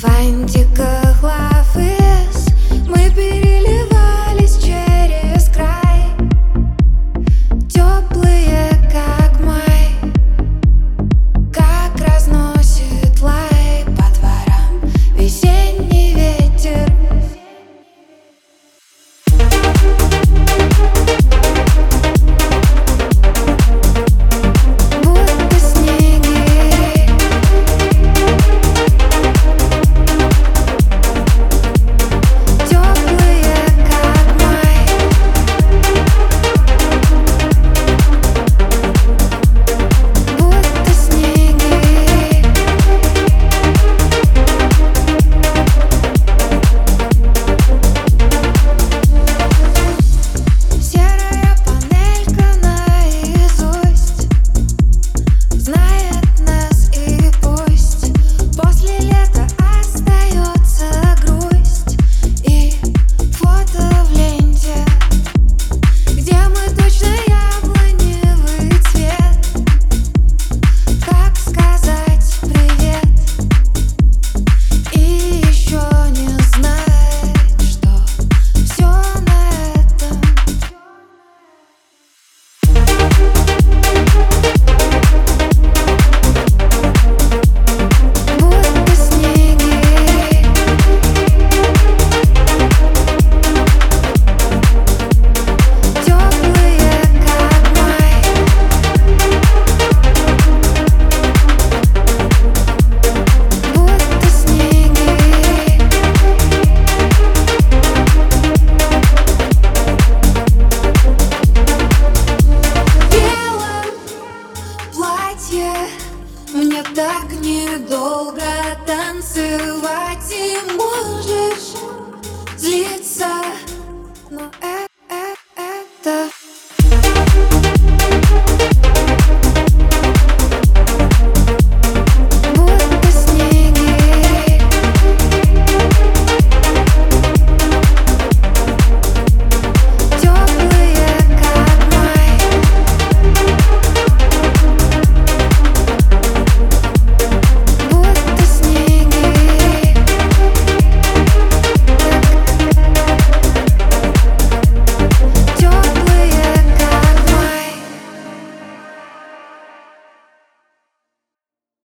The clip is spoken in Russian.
Find your girl. Так недолго танцевать И можешь. Злиться